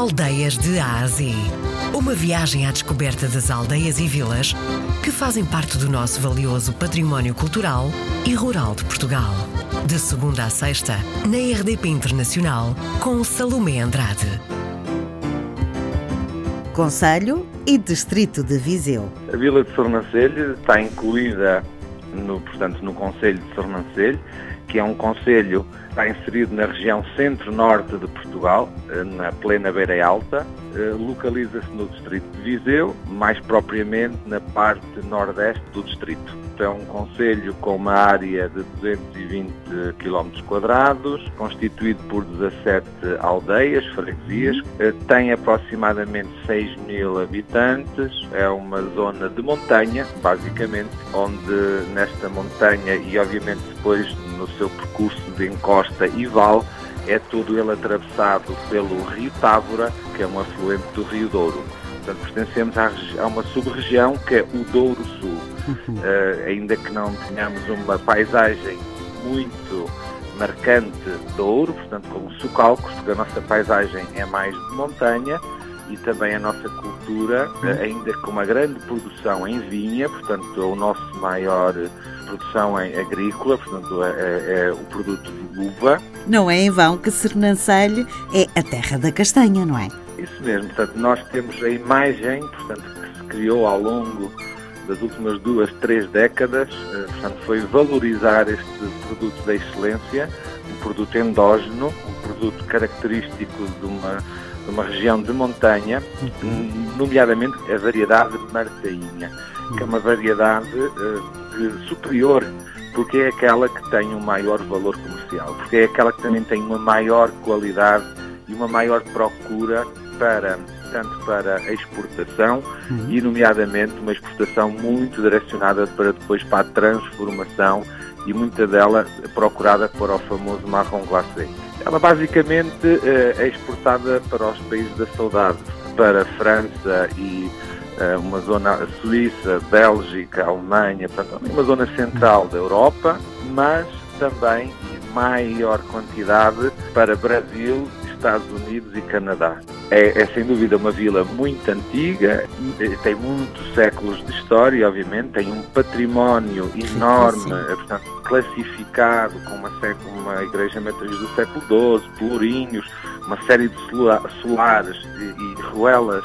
Aldeias de A a Z. Uma viagem à descoberta das aldeias e vilas que fazem parte do nosso valioso património cultural e rural de Portugal. De segunda a sexta, na RDP Internacional, com Salomé Andrade. Conselho e Distrito de Viseu. A Vila de Sornancelho está incluída no, portanto, no Conselho de Sornancelho, que é um conselho está inserido na região centro-norte de Portugal, eh, na plena Beira Alta, eh, localiza-se no distrito de Viseu, mais propriamente na parte nordeste do distrito. É um concelho com uma área de 220 km quadrados, constituído por 17 aldeias, freguesias, eh, tem aproximadamente 6 mil habitantes, é uma zona de montanha, basicamente, onde nesta montanha e obviamente depois no seu percurso de encosta e vale, é todo ele atravessado pelo Rio Távora, que é um afluente do Rio Douro. Portanto, pertencemos a uma sub-região que é o Douro Sul. Uh, ainda que não tenhamos uma paisagem muito marcante de ouro, portanto, como socalcos, porque a nossa paisagem é mais de montanha e também a nossa cultura, ainda com uma grande produção em vinha, portanto, é o nosso maior produção agrícola, portanto, é, é, é, o produto de uva. Não é em vão que Sernancelho é a terra da castanha, não é? Isso mesmo, portanto, nós temos a imagem, portanto, que se criou ao longo das últimas duas, três décadas, eh, portanto, foi valorizar este produto da excelência, um produto endógeno, um produto característico de uma, uma região de montanha, uhum. nomeadamente a variedade martainha, que é uma variedade uh, superior, porque é aquela que tem um maior valor comercial, porque é aquela que também tem uma maior qualidade e uma maior procura para tanto para a exportação uhum. e nomeadamente uma exportação muito direcionada para depois para a transformação e muita dela procurada para o famoso marrom glacé. Ela basicamente eh, é exportada para os países da saudade, para a França e eh, uma zona Suíça, Bélgica, Alemanha, portanto, uma zona central da Europa, mas também em maior quantidade para Brasil, Estados Unidos e Canadá. É, é, sem dúvida uma vila muito antiga, tem muitos séculos de história, obviamente, tem um património enorme, é, portanto, classificado com uma, uma igreja matriz do século XII, plurinhos, uma série de solares e, e ruelas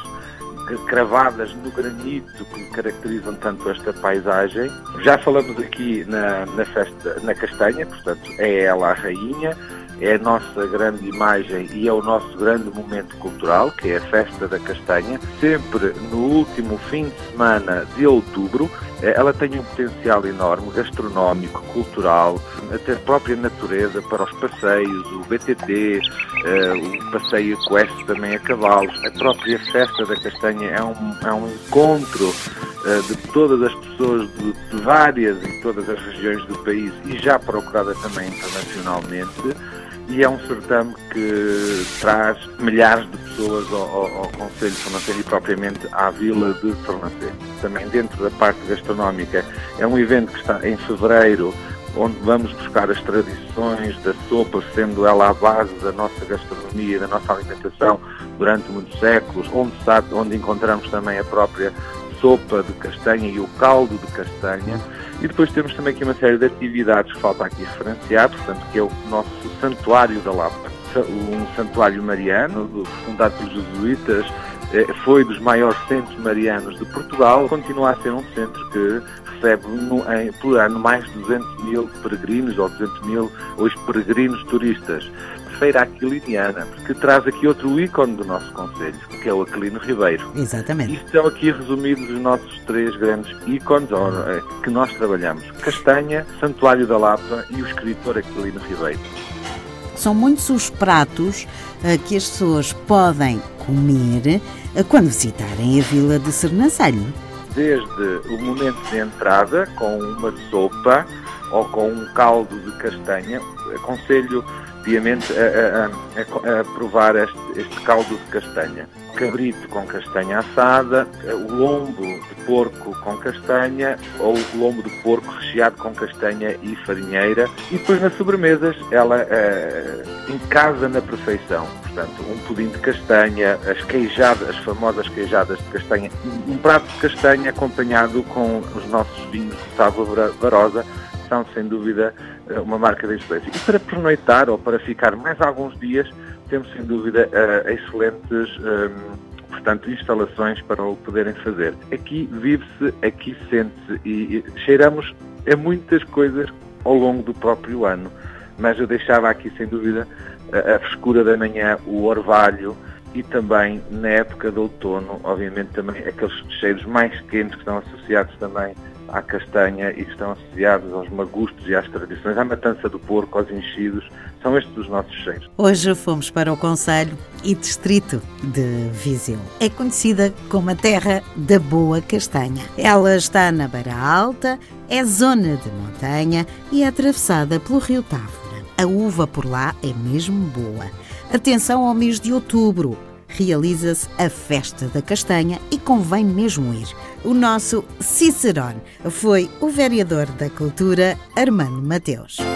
cravadas no granito que caracterizam tanto esta paisagem. Já falamos aqui na, na festa, na castanha, portanto é ela a rainha, é a nossa grande imagem e é o nosso grande momento cultural, que é a Festa da Castanha, sempre no último fim de semana de outubro. Eh, ela tem um potencial enorme, gastronómico, cultural, até a própria natureza para os passeios, o BTT, eh, o passeio equestre também a cavalos. A própria Festa da Castanha é um, é um encontro eh, de todas as pessoas de várias e todas as regiões do país e já procurada também internacionalmente e é um certame que traz milhares de pessoas ao, ao, ao Conselho de Fornacelho e propriamente à Vila de Fornacelho. Também dentro da parte gastronómica é um evento que está em fevereiro onde vamos buscar as tradições da sopa, sendo ela a base da nossa gastronomia, da nossa alimentação durante muitos séculos, onde, está, onde encontramos também a própria sopa de castanha e o caldo de castanha. E depois temos também aqui uma série de atividades que falta aqui referenciar, portanto, que é o nosso Santuário da Lapa. Um santuário mariano, fundado pelos jesuítas, eh, foi dos maiores centros marianos de Portugal, continua a ser um centro que recebe no, em, por ano mais de 200 mil peregrinos ou 200 mil hoje peregrinos turistas. Feira Aquiliniana, que traz aqui outro ícone do nosso Conselho, que é o Aquilino Ribeiro. Exatamente. Isto são aqui resumidos os nossos três grandes ícones eh, que nós trabalhamos. Castanha, Santuário da Lapa e o escritor Aquilino Ribeiro. São muitos os pratos uh, que as pessoas podem comer uh, quando visitarem a vila de Sernancelho. Desde o momento de entrada, com uma sopa ou com um caldo de castanha, aconselho arrepiamente a, a, a, a provar este, este caldo de castanha cabrito com castanha assada, o lombo de porco com castanha ou o lombo de porco recheado com castanha e farinheira. E depois nas sobremesas ela eh, casa na perfeição. Portanto, um pudim de castanha, as queijadas, as famosas queijadas de castanha, um prato de castanha acompanhado com os nossos vinhos de Tábua Barosa, são sem dúvida eh, uma marca de excelência. E para pernoitar ou para ficar mais alguns dias, temos sem dúvida uh, excelentes ehm, portanto, instalações para o poderem fazer. Aqui vive-se, aqui sente-se e, cheiramos a muitas coisas ao longo do próprio ano. Mas eu deixava aqui, sem dúvida, a, a frescura da manhã, o orvalho e também, na época de outono, obviamente também aqueles cheiros mais quentes que estão associados também à castanha e que estão associados aos magustos e às tradições, à matança do porco, aos enchidos, são estes os nossos cheiros. Hoje fomos para o Conselho e Distrito de Viseu. É conhecida como a terra da boa castanha. Ela está na Beira Alta, é zona de montanha e é atravessada pelo rio Távora. A uva por lá é mesmo boa. Atenção ao mês de outubro realiza-se a Festa da Castanha e convém mesmo ir. O nosso Cicerone foi o vereador da Cultura, Armando Mateus.